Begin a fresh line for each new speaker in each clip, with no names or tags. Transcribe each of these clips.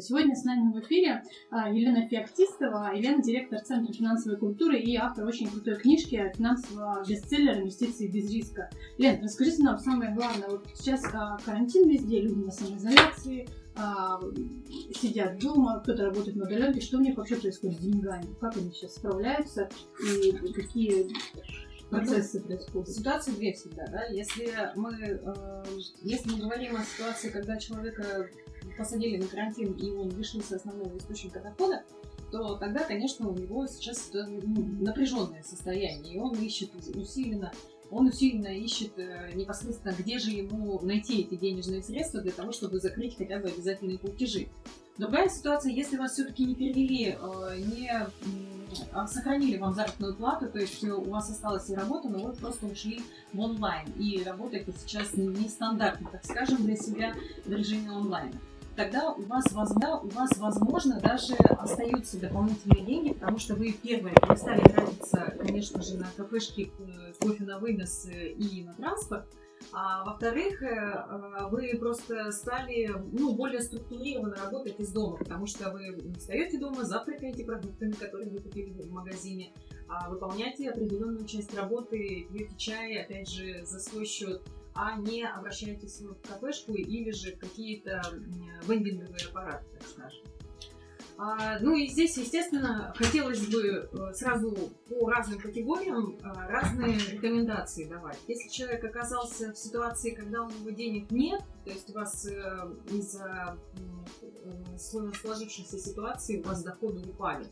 Сегодня с нами в эфире а, Елена Феоктистова. Елена – директор Центра финансовой культуры и автор очень крутой книжки финансового бестселлера «Инвестиции без риска». Лен, расскажите нам самое главное. Вот сейчас а, карантин везде, люди на самоизоляции, а, сидят дома, кто-то работает на удаленке. Что у них вообще происходит с деньгами? Как они сейчас справляются и какие процессы происходят?
Ситуации две всегда, да. Если мы, э, если мы говорим о ситуации, когда человека посадили на карантин и он лишился основного источника дохода, то тогда, конечно, у него сейчас ну, напряженное состояние, и он ищет усиленно, он усиленно ищет э, непосредственно, где же ему найти эти денежные средства для того, чтобы закрыть хотя бы обязательные платежи. Другая ситуация, если вас все-таки не перевели, э, не а сохранили вам заработную плату, то есть у вас осталась и работа, но вы просто ушли в онлайн и работаете сейчас нестандартно, так скажем, для себя в режиме онлайна тогда у вас, возможно, у вас, возможно, даже остаются дополнительные деньги, потому что вы, первое, перестали тратиться, конечно же, на кафешки, э, кофе на вынос э, и на транспорт, а во-вторых, э, вы просто стали ну, более структурированно работать из дома, потому что вы встаете дома, завтракаете продуктами, которые вы купили в магазине, а выполняете определенную часть работы, пьете чай, опять же, за свой счет а не обращаетесь в кафешку или же какие-то вендинговые аппараты, так скажем. А, ну и здесь, естественно, хотелось бы э, сразу по разным категориям а, разные рекомендации давать. Если человек оказался в ситуации, когда у него денег нет, то есть у вас э, из-за э, сложившейся ситуации у вас доходы упали,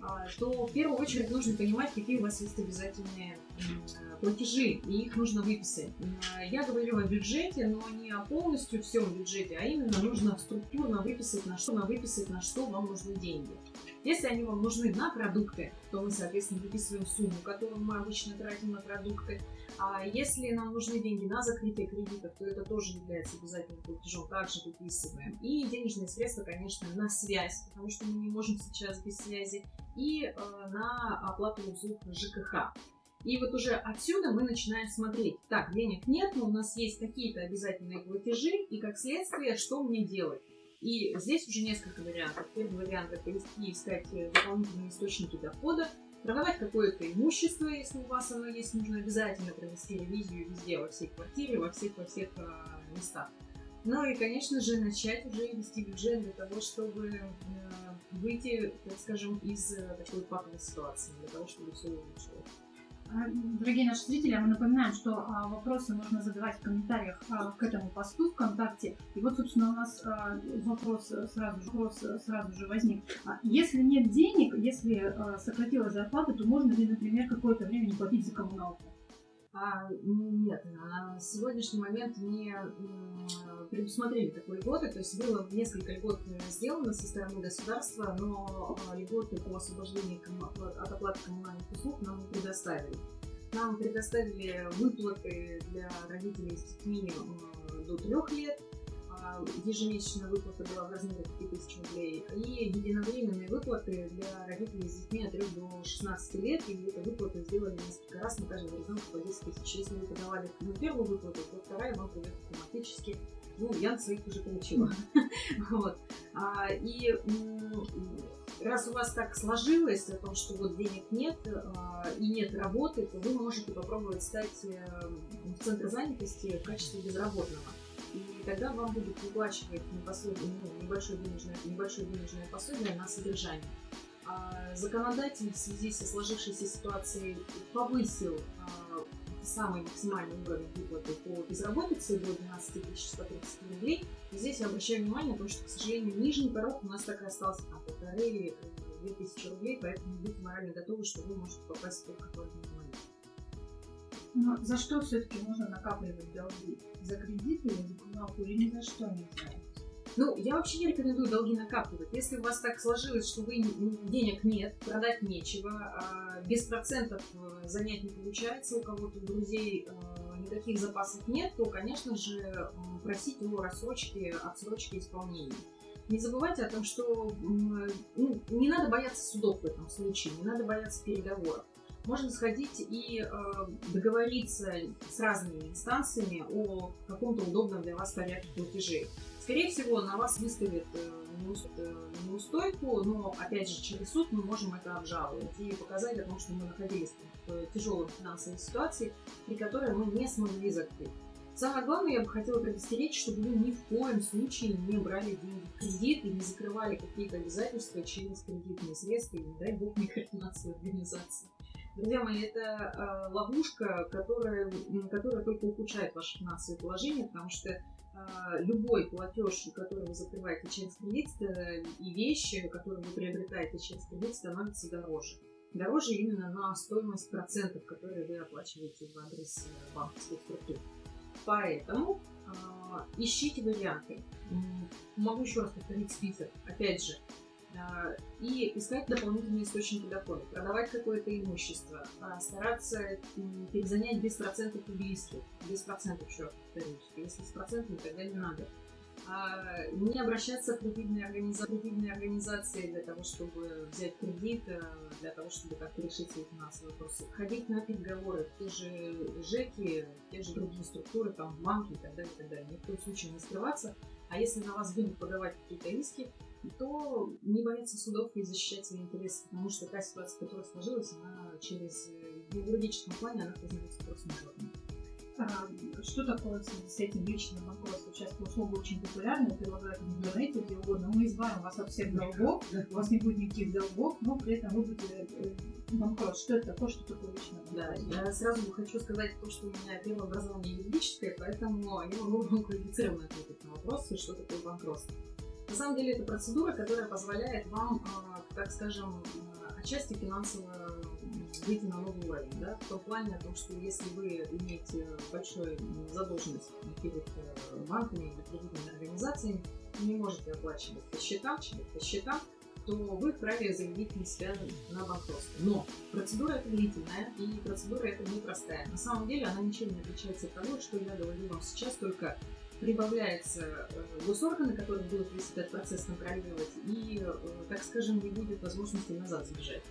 а, то в первую очередь нужно понимать, какие у вас есть обязательные платежи, и их нужно выписать. Я говорю о бюджете, но не о полностью всем бюджете, а именно нужно структурно выписать, на что, на выписать, на что вам нужны деньги. Если они вам нужны на продукты, то мы, соответственно, выписываем сумму, которую мы обычно тратим на продукты. А если нам нужны деньги на закрытие кредитов, то это тоже является обязательным платежом, также выписываем. И денежные средства, конечно, на связь, потому что мы не можем сейчас без связи, и э, на оплату услуг ЖКХ. И вот уже отсюда мы начинаем смотреть, так, денег нет, но у нас есть какие-то обязательные платежи, и как следствие, что мне делать? И здесь уже несколько вариантов. Первый вариант это идти искать дополнительные источники дохода, продавать какое-то имущество, если у вас оно есть, нужно обязательно провести ревизию везде, во всей квартире, во всех, во всех э, местах. Ну и, конечно же, начать уже вести бюджет для того, чтобы э, выйти, так скажем, из э, такой патовой ситуации, для того, чтобы все улучшилось.
Дорогие наши зрители, мы напоминаем, что а, вопросы можно задавать в комментариях а, к этому посту ВКонтакте. И вот, собственно, у нас а, вопрос сразу же, вопрос сразу же возник. Если нет денег, если сократилась зарплата, то можно ли, например, какое-то время не платить за коммуналку?
А, нет, на сегодняшний момент не предусмотрели такой льготы, то есть было несколько льгот сделано со стороны государства, но а, льготы по освобождению от оплаты коммунальных услуг нам не предоставили. Нам предоставили выплаты для родителей с детьми до трех лет, ежемесячная выплата была в размере 5000 рублей, и единовременные выплаты для родителей с детьми от 3 до 16 лет, и эту выплату сделали несколько раз на каждого ребенка по 10 тысяч. Если вы подавали на первую выплату, то вторая вам придет автоматически ну, я своих уже получила. вот. а, и раз у вас так сложилось, о том, что вот денег нет а, и нет работы, то вы можете попробовать стать э, в центр занятости в качестве безработного. И тогда вам будет выплачивать ну, небольшое, денежное, небольшое денежное пособие на содержание. А, законодатель в связи со сложившейся ситуацией повысил а, самый максимальный уровень выплаты по безработице до 12 130 рублей. И здесь я обращаю внимание то, что, к сожалению, нижний порог у нас так и остался на полторы э, две тысячи рублей, поэтому будьте морально готовы, что вы можете попасть только в этот момент.
Но за что все-таки можно накапливать долги? За кредиты или за коммуналку или ни за что нельзя?
Ну, я вообще не рекомендую долги накапливать. Если у вас так сложилось, что вы денег нет, продать нечего, а без процентов э, занять не получается, у кого-то у друзей э, таких запасов нет, то, конечно же, просить о рассрочке, отсрочке исполнения. Не забывайте о том, что ну, не надо бояться судов в этом случае, не надо бояться переговоров. Можно сходить и э, договориться с разными инстанциями о каком-то удобном для вас порядке платежей. Скорее всего, на вас выставят э, э, неустойку, но, опять же, через суд мы можем это обжаловать и показать о том, что мы находились в тяжелой финансовой ситуации, при которой мы не смогли закрыть. Самое главное, я бы хотела предостеречь, чтобы вы ни в коем случае не брали деньги в кредит и не закрывали какие-то обязательства через кредитные средства, и не дай бог микрофинансовые организации. Друзья мои, это э, ловушка, которая, которая только ухудшает ваше финансовое положение, потому что э, любой платеж, который вы закрываете через кредит, э, и вещи, которые вы приобретаете через кредит, становятся дороже. Дороже именно на стоимость процентов, которые вы оплачиваете в адрес банковской структуры. Поэтому э, ищите варианты. Могу еще раз повторить список. Опять же, и искать дополнительные источники дохода, продавать какое-то имущество, э, стараться перезанять без процентов у близких, без процентов, еще повторюсь. Если с процентами, тогда не надо а, не обращаться в кредитные организации, организации для того, чтобы взять кредит, для того, чтобы как-то решить свои финансовые вопросы. Ходить на переговоры те же ЖЭКи, те же другие структуры, там, банки и так далее, и так далее. Ни в коем случае не скрываться. А если на вас будут подавать какие-то иски, то не бояться судов и защищать свои интересы, потому что та ситуация, которая сложилась, она через э, в юридическом плане она признается просто международной.
А, что такое с этим личным банкротством? Сейчас услуга очень популярна, предлагают в интернете, где угодно. Мы избавим вас от всех долгов, у вас не будет никаких долгов, но при этом вы будете банкрот. Что это такое, что такое личное
банкротство? Да, я сразу хочу сказать то, что у меня первое образование юридическое, поэтому я могу вам квалифицированно ответить на вопрос, что такое банкротство. На самом деле это процедура, которая позволяет вам, а, так скажем, а, отчасти финансово выйти на новый уровень, да, в том плане о том, что если вы имеете большую задолженность перед э, банками или кредитными организациями, не можете оплачивать по счетам, по счетам, то вы вправе заявить на себя на банкротство. Но процедура это длительная, и процедура это непростая. На самом деле она ничем не отличается от того, что я говорю вам сейчас, только прибавляется э, госорганы, которые будут весь этот процесс контролировать, и, э, так скажем, не будет возможности назад сбежать.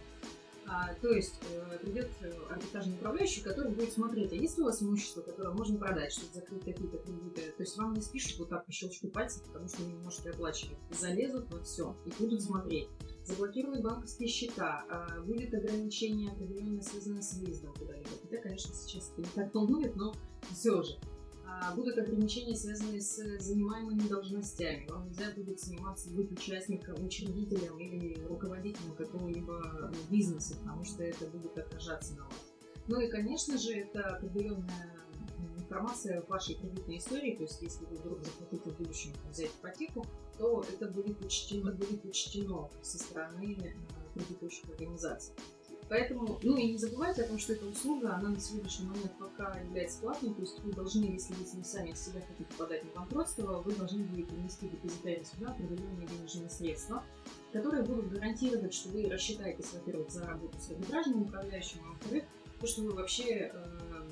А, то есть э, придет э, арбитражный управляющий, который будет смотреть, а есть ли у вас имущество, которое можно продать, чтобы закрыть какие-то кредиты. То есть вам не спишут вот так по щелчку пальцев, потому что вы не можете оплачивать. Залезут во все и будут смотреть. Заблокируют банковские счета, а, будет ограничение определенное, связанное с выездом куда-либо. Хотя, конечно, сейчас это не так волнует, но все же. А, будут ограничения, связанные с занимаемыми должностями. Вам нельзя будет заниматься, быть участником, учредителем или руководителем какого-либо бизнеса, потому что это будет отражаться на вас. Ну и, конечно же, это определенная информация в вашей кредитной истории, то есть если вы вдруг захотите в будущем взять ипотеку, то это будет учтено, будет учтено со стороны э, кредитующих организаций. Поэтому, ну и не забывайте о том, что эта услуга, она на сегодняшний момент пока является платной, то есть вы должны, если вы сами себя хотите подать на банкротство, вы должны будете внести депозитарий сюда определенные денежные средства, которые будут гарантировать, что вы рассчитаетесь, во-первых, за работу с арбитражным управляющим, а во-вторых, то, что вы вообще э,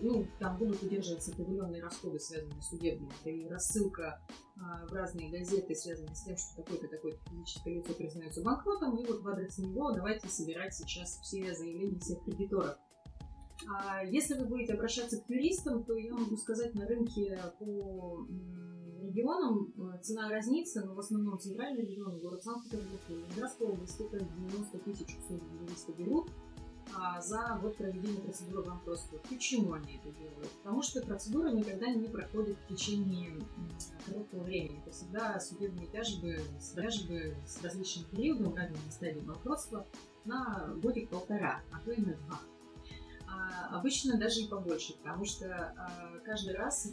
ну, там будут удерживаться определенные расходы, связанные с судебными. Это и рассылка а, в разные газеты, связанные с тем, что такое-то такое физическое лицо признается банкротом, и вот в адрес него давайте собирать сейчас все заявления всех кредиторов. А если вы будете обращаться к юристам, то я могу сказать, на рынке по регионам э, цена разнится, но в основном центральный регион, город Санкт-Петербург, Ленинградская область, это 90 тысяч юристы берут а, за вот проведение процедуры банкротства. Почему они это делают? Потому что процедура никогда не проходит в течение короткого времени. Это всегда судебные тяжбы, тяжбы с различным периодом, разными стадиями банкротства на годик-полтора, а то и на два. А, обычно даже и побольше, потому что а, каждый раз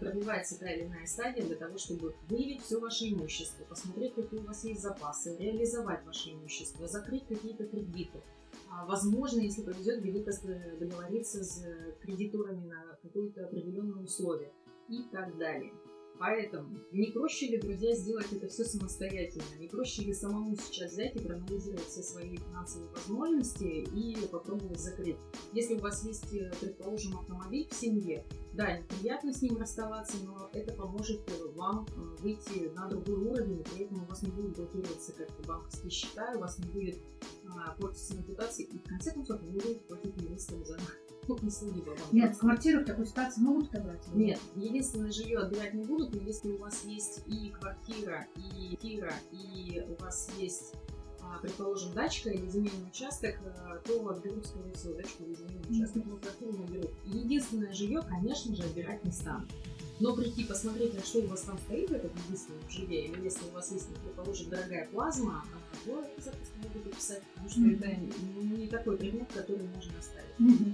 пробивается та или иная стадия для того, чтобы выявить все ваше имущество, посмотреть, какие у вас есть запасы, реализовать ваше имущество, закрыть какие-то кредиты, а, возможно, если повезет, где-то договориться с кредиторами на какое-то определенное условие и так далее. Поэтому не проще ли, друзья, сделать это все самостоятельно? Не проще ли самому сейчас взять и проанализировать все свои финансовые возможности и попробовать закрыть? Если у вас есть, э, предположим, автомобиль в семье, да, неприятно с ним расставаться, но это поможет вам э, выйти на другой уровень, и при этом у вас не будет блокироваться как-то банковские счета, у вас не будет а, портиться репутация, и в конце концов вы будете платить юристам за услуги
Нет, квартиру в такой ситуации могут отобрать?
Нет, единственное, жилье отбирать не будут, но если у вас есть и квартира, и квартира, и у вас есть а, предположим, дачка или земельный участок, э, то отберут, скорее всего, дачку или земельный участок, но квартиру не берут. Единственное жилье, конечно же, отбирать не станут. Но прийти посмотреть, а что у вас там стоит в этом единственном жилье, или если у вас есть, предположим, дорогая плазма, это запросто могут описать, потому что mm-hmm. это не такой предмет, который можно оставить.
Mm-hmm.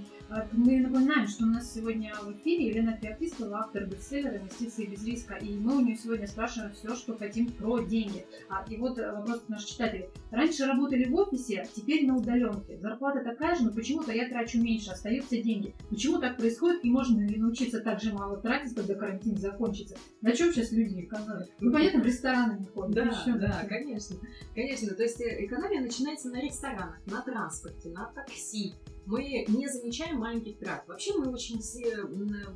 Мы напоминаем, что у нас сегодня в эфире Елена Феоктистова, автор бестселлера «Инвестиции без риска». И мы у нее сегодня спрашиваем все, что хотим про деньги. А, и вот э, вопрос к нашим читателям. Раньше работали в офисе, теперь на удаленке. Зарплата такая же, но почему-то я трачу меньше, остаются деньги. Почему так происходит и можно ли научиться так же мало тратить, когда карантин закончится? На чем сейчас люди экономят? Ну, понятно, в рестораны не ходят.
Да, да, конечно. Конечно. То есть э, экономия начинается на ресторанах, на транспорте, на такси, мы не замечаем маленьких трат. Вообще мы очень все,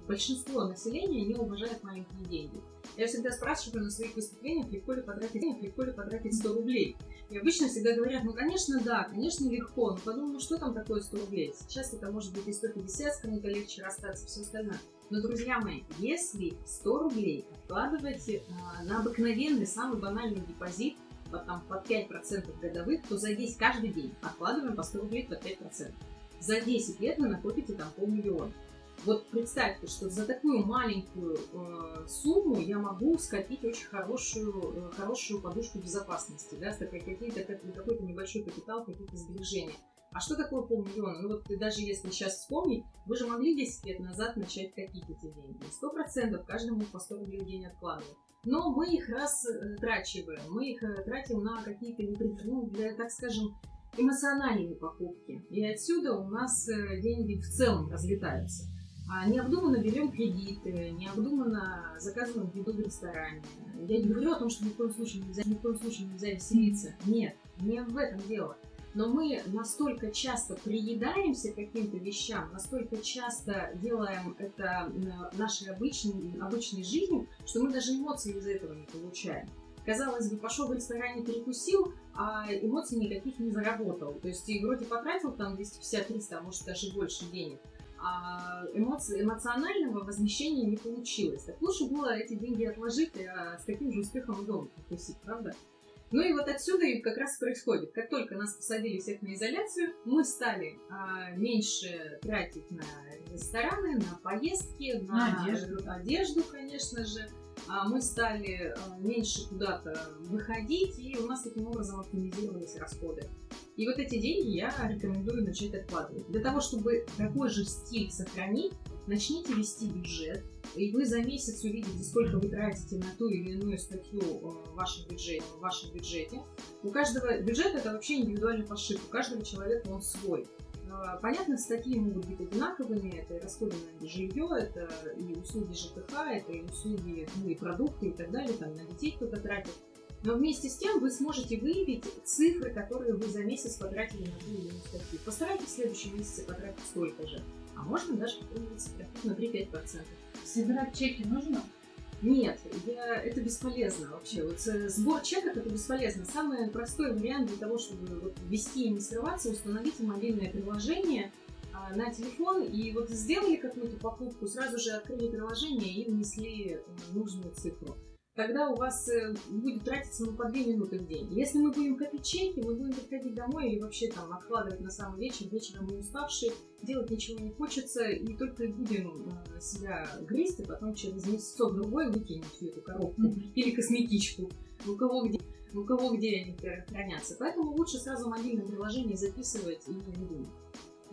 большинство населения не уважает маленькие деньги. Я всегда спрашиваю на своих выступлениях, легко ли потратить денег, легко ли потратить 100 рублей. И обычно всегда говорят, ну, конечно, да, конечно, легко. Но подумай, ну, что там такое 100 рублей? Сейчас это может быть и 150, с кому-то легче расстаться, все остальное. Но, друзья мои, если 100 рублей откладывать а, на обыкновенный, самый банальный депозит, под, там, под 5% годовых, то за 10 каждый день откладываем по 100 рублей под 5% за 10 лет вы накопите там полмиллиона. Вот представьте, что за такую маленькую э, сумму я могу скопить очень хорошую, э, хорошую подушку безопасности, да, какие-то, какой-то небольшой капитал, какие-то сбережения. А что такое полмиллиона? Ну вот даже если сейчас вспомнить, вы же могли 10 лет назад начать копить эти деньги. Сто процентов каждому по 100 рублей в день откладывать. Но мы их растрачиваем, э, мы их э, тратим на какие-то, ну, для, так скажем, эмоциональные покупки. И отсюда у нас э, деньги в целом разлетаются. А необдуманно берем кредиты, необдуманно заказываем еду в ресторане. Я не говорю о том, что ни в коем случае нельзя, ни в коем случае нельзя веселиться. Нет, не в этом дело. Но мы настолько часто приедаемся каким-то вещам, настолько часто делаем это нашей обычной, обычной жизнью, что мы даже эмоции из этого не получаем казалось бы, пошел в ресторане, перекусил, а эмоций никаких не заработал. То есть и вроде потратил там 250-300, а может даже больше денег, а эмоции, эмоционального возмещения не получилось. Так лучше было эти деньги отложить а с таким же успехом дома перекусить, правда? Ну и вот отсюда и как раз происходит. Как только нас посадили всех на изоляцию, мы стали а, меньше тратить на рестораны, на поездки, на, на одежду. одежду, конечно же, а мы стали а, меньше куда-то выходить, и у нас таким образом оптимизировались расходы. И вот эти деньги я рекомендую начать откладывать. Для того, чтобы такой же стиль сохранить, начните вести бюджет, и вы за месяц увидите, сколько вы тратите на ту или иную статью а, в вашем бюджете. В вашем бюджете. У каждого бюджет это вообще индивидуальный пошив, у каждого человека он свой. А, понятно, статьи могут быть одинаковыми, это и расходы на жилье, это и услуги ЖКХ, это и услуги, ну и продукты и так далее, там на детей кто-то тратит. Но вместе с тем вы сможете выявить цифры, которые вы за месяц потратили на ту или иную статью. Постарайтесь в следующем месяце потратить столько же. А можно даже попробовать на 3-5%.
Собирать чеки нужно?
Нет, я, это бесполезно вообще. Вот э, сбор чеков это бесполезно. Самый простой вариант для того, чтобы вот ввести и не срываться, установите мобильное приложение а, на телефон и вот сделали какую-то покупку, сразу же открыли приложение и внесли э, нужную цифру тогда у вас э, будет тратиться ну, по 2 минуты в день. Если мы будем копить чеки, мы будем приходить домой или вообще там откладывать на самый вечер, вечером мы уставшие, делать ничего не хочется, и только будем э, себя грызть, и потом через месяцок-другой выкинем всю эту коробку mm-hmm. или косметичку. У кого где у кого где они хранятся. Поэтому лучше сразу мобильное приложение записывать и не думать.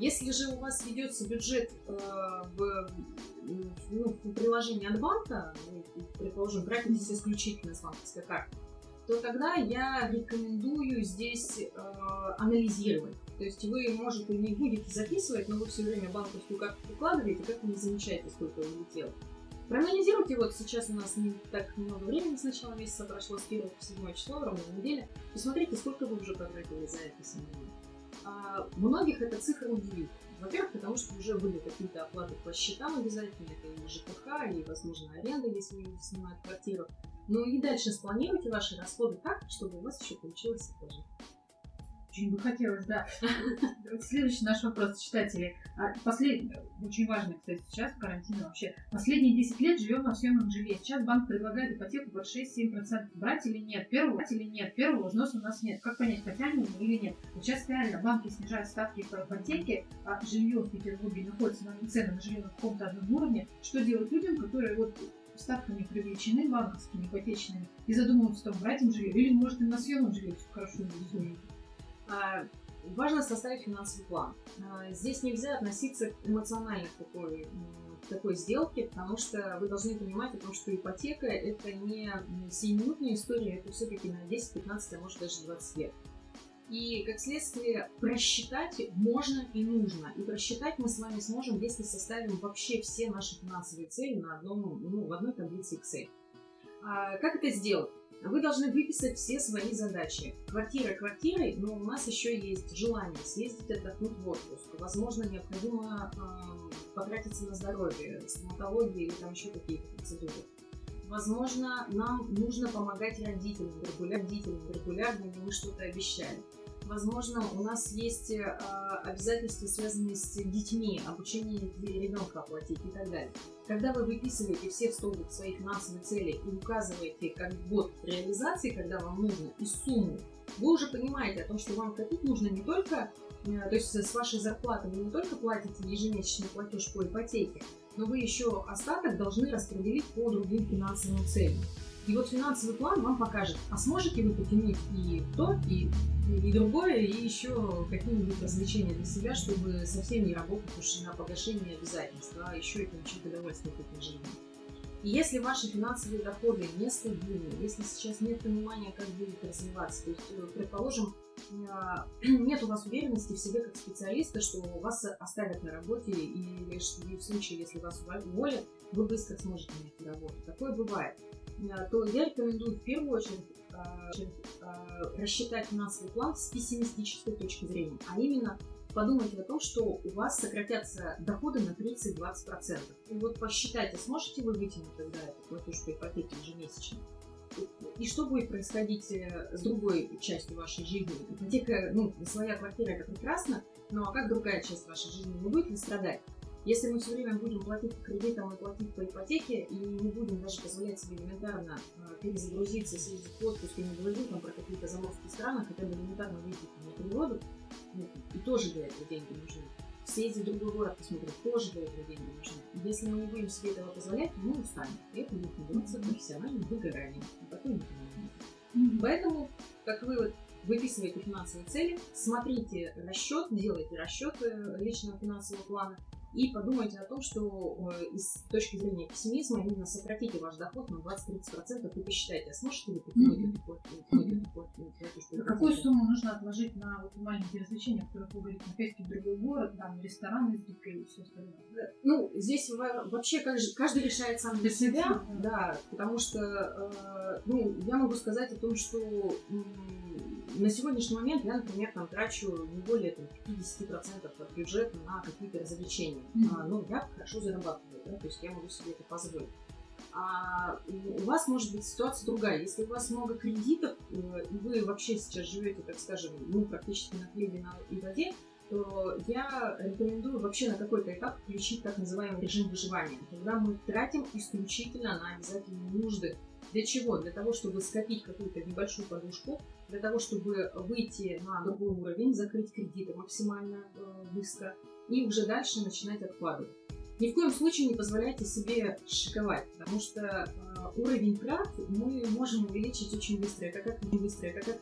Если же у вас ведется бюджет э, в, ну, в приложении от банка, ну, предположим, тратитесь исключительно с банковской карты, то тогда я рекомендую здесь э, анализировать. То есть вы, может, и не будете записывать, но вы все время банковскую карту прикладываете, как вы не замечаете, сколько улетело. Проанализируйте, вот сейчас у нас не так много времени с начала месяца прошло, с 1 по 7 число, ровно неделя. Посмотрите, сколько вы уже потратили за это семью. А, многих эта цифра удивит. Во-первых, потому что уже были какие-то оплаты по счетам обязательно, это и ЖКХ, и, возможно, аренда, если вы снимаете квартиру. Ну и дальше спланируйте ваши расходы так, чтобы у вас еще получилось же.
Очень бы хотелось, да. Следующий наш вопрос, читатели. А, Последний, очень важный, кстати, сейчас в карантине вообще. Последние 10 лет живем на съемном жилье. Сейчас банк предлагает ипотеку под 6-7%. Брать или нет? Первого брать или нет? Первого взноса у нас нет. Как понять, потянем или нет? Сейчас реально банки снижают ставки по ипотеке, а жилье в Петербурге находится на цены на жилье на каком-то одном уровне. Что делать людям, которые вот ставками привлечены банковскими, ипотечными, и задумываются, там, брать им жилье, или, может, им на съемном жилье все хорошо будет.
А, Важно составить финансовый план. А, Здесь нельзя относиться эмоционально к такой, такой сделке, потому что вы должны понимать о том, что ипотека это не сиюминутная история, это все-таки на 10, 15, а может даже 20 лет. И, как следствие, просчитать можно и нужно. И просчитать мы с вами сможем, если составим вообще все наши финансовые цели на одном, ну, в одной таблице Excel. А, как это сделать? Вы должны выписать все свои задачи. Квартира квартирой, но у нас еще есть желание съездить отдохнуть в отпуск. Возможно, необходимо э, потратиться на здоровье, стоматологию или там еще какие-то процедуры. Возможно, нам нужно помогать родителям, регулярно, родителям, регулярно, или мы что-то обещали. Возможно, у нас есть э, обязательства, связанные с детьми, обучение ребенка оплатить и так далее. Когда вы выписываете все в столбик свои финансовые цели и указываете как год реализации, когда вам нужно, и сумму, вы уже понимаете о том, что вам копить нужно не только, э, то есть с вашей зарплаты вы не только платите ежемесячный платеж по ипотеке, но вы еще остаток должны распределить по другим финансовым целям. И вот финансовый план вам покажет, а сможете вы потянуть и то, и, и другое, и еще какие-нибудь развлечения для себя, чтобы совсем не работать уж на погашение обязательств, а еще и получить удовольствие от этой жизни. И если ваши финансовые доходы нестабильны, если сейчас нет понимания, как будет развиваться, то есть, э, предположим, а, нет у вас уверенности в себе как специалиста, что вас оставят на работе, и в случае, если вас уволят, вы быстро сможете найти работу. Такое бывает. А, то я рекомендую в первую очередь а, рассчитать финансовый план с пессимистической точки зрения, а именно подумайте о том, что у вас сократятся доходы на 30-20%. И вот посчитайте, сможете вы вытянуть тогда эту платеж по ипотеке ежемесячно? И что будет происходить э, с другой частью вашей жизни? Ипотека, ну, своя квартира это прекрасно, но а как другая часть вашей жизни не будет ли страдать? Если мы все время будем платить по кредитам и платить по ипотеке, и не будем даже позволять себе элементарно э, перезагрузиться, съездить в отпуск, и не говорю там про какие-то заморские страны, хотя бы элементарно выйти на природу, ну, и тоже для этого деньги нужны. Съездить в другой город посмотреть, тоже для этого деньги нужны. Если мы не будем себе этого позволять, мы устанем. И это будет называться профессиональным выгоранием. А потом не. Поэтому, как вы выписываете финансовые цели, смотрите расчет, делайте расчеты личного финансового плана, и подумайте о том, что э, из точки зрения пессимизма именно сократите ваш доход на 20-30% и посчитайте, а сможете ли платеж по
Какую сумму нужно отложить на вот маленькие развлечения, о которых вы говорите, на поездки в другой город, там, рестораны с дикой и все остальное?
Ну, здесь во- вообще каждый, каждый решает сам для себя, да, потому что, э, ну, я могу сказать о том, что на сегодняшний момент я, например, там трачу не более там, 50% от бюджета на какие-то развлечения.
Мгм.
А, ну, я хорошо зарабатываю, да, то есть я могу себе это позволить. А у вас может быть ситуация другая. Если у вас много кредитов, э, и вы вообще сейчас живете, так скажем, ну, практически на хлебе на- и воде, то я рекомендую вообще на какой-то этап включить так называемый режим выживания, когда мы тратим исключительно на обязательные нужды. Для чего? Для того, чтобы скопить какую-то небольшую подушку, для того, чтобы выйти на другой уровень, закрыть кредиты максимально э, быстро и уже дальше начинать откладывать. Ни в коем случае не позволяйте себе шиковать, потому что э, уровень трат мы можем увеличить очень быстро. Это как не быстро, это как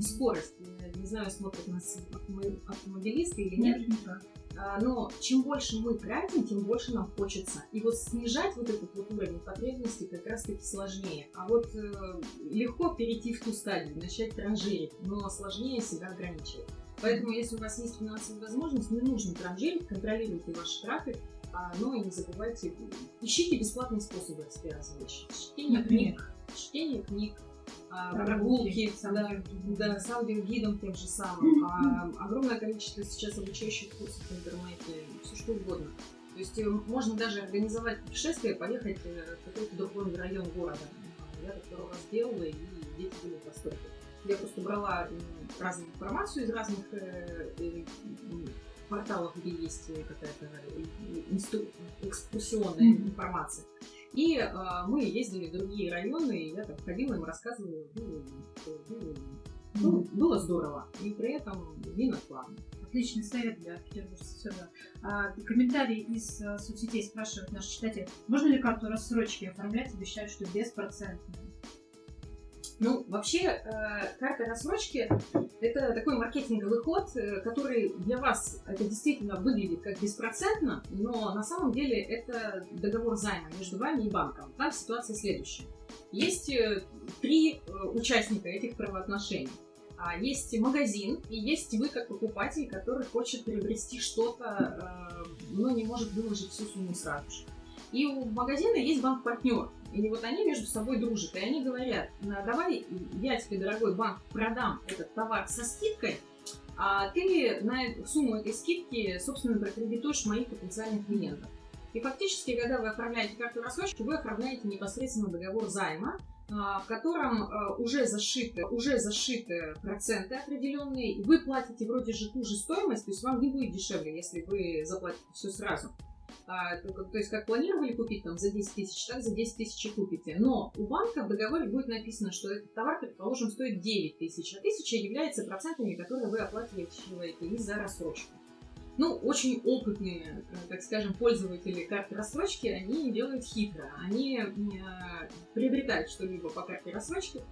скорость. Я не знаю, смотрят нас автомо- автомобилисты или нет.
Наверняка.
А, Но чем больше мы тратим, тем больше нам хочется. И вот снижать вот этот вот уровень потребностей как раз таки сложнее. А вот э, легко перейти в ту стадию, начать транжирить, но сложнее себя ограничивать. Поэтому, если у вас есть финансовая возможность, не нужно транжирить, контролируйте ваши траты, А, но и не забывайте, ищите бесплатные способы себя развлечь. Чтение
Например?
книг, чтение книг,
Прогулки
прогулки, да, да, с аудиогидом тем же самым. А, огромное количество сейчас обучающих курсов в интернете, все что угодно. То есть э, можно даже организовать путешествие, поехать э, в какой-то другой район города. А, Я так пару раз делала, и дети были в восторге. Я просто брала разную информацию из разных э, порталов, где есть какая-то экскурсионная информация. И э, мы ездили в другие районы, и я там ходила, им рассказывала, было, было- ну, было здорово, и при этом не накладно.
Отличный совет для петербуржцев. всё, да. А, комментарий из э, соцсетей спрашивают наши читатели, можно ли карту рассрочки оформлять, обещают, что беспроцентную.
Ну, вообще, э, карта рассрочки – это такой маркетинговый ход, э, который для вас это действительно выглядит как беспроцентно, но на самом деле это договор займа между вами и банком. Там ситуация следующая. Есть э, три участника этих правоотношений. А, Есть магазин и есть вы как покупатель, который хочет приобрести что-то, но не может выложить всю сумму сразу же. И у магазина есть банк-партнер. И вот они между собой дружат. И они говорят, «На, давай я тебе, дорогой банк, продам этот товар со скидкой, а ты на сумму этой скидки, собственно, прокредитуешь моих потенциальных клиентов. И фактически, когда вы оформляете карту рассрочки, вы оформляете непосредственно договор займа, а, в котором а, уже зашиты, уже зашиты проценты определенные, и вы платите вроде же ту же стоимость, то есть вам не будет дешевле, если вы заплатите все сразу. А, то, то есть, как планировали купить там за 10 тысяч, так за 10 тысяч и купите. Но у банка в договоре будет написано, что этот товар, предположим, стоит 9 тысяч, а 1000 является процентами, которые вы оплачиваете из-за рассрочки. Ну, очень опытные, э, так скажем, пользователи карты рассрочки, они делают хитро. Они э, приобретают что-либо по карте рассрочки,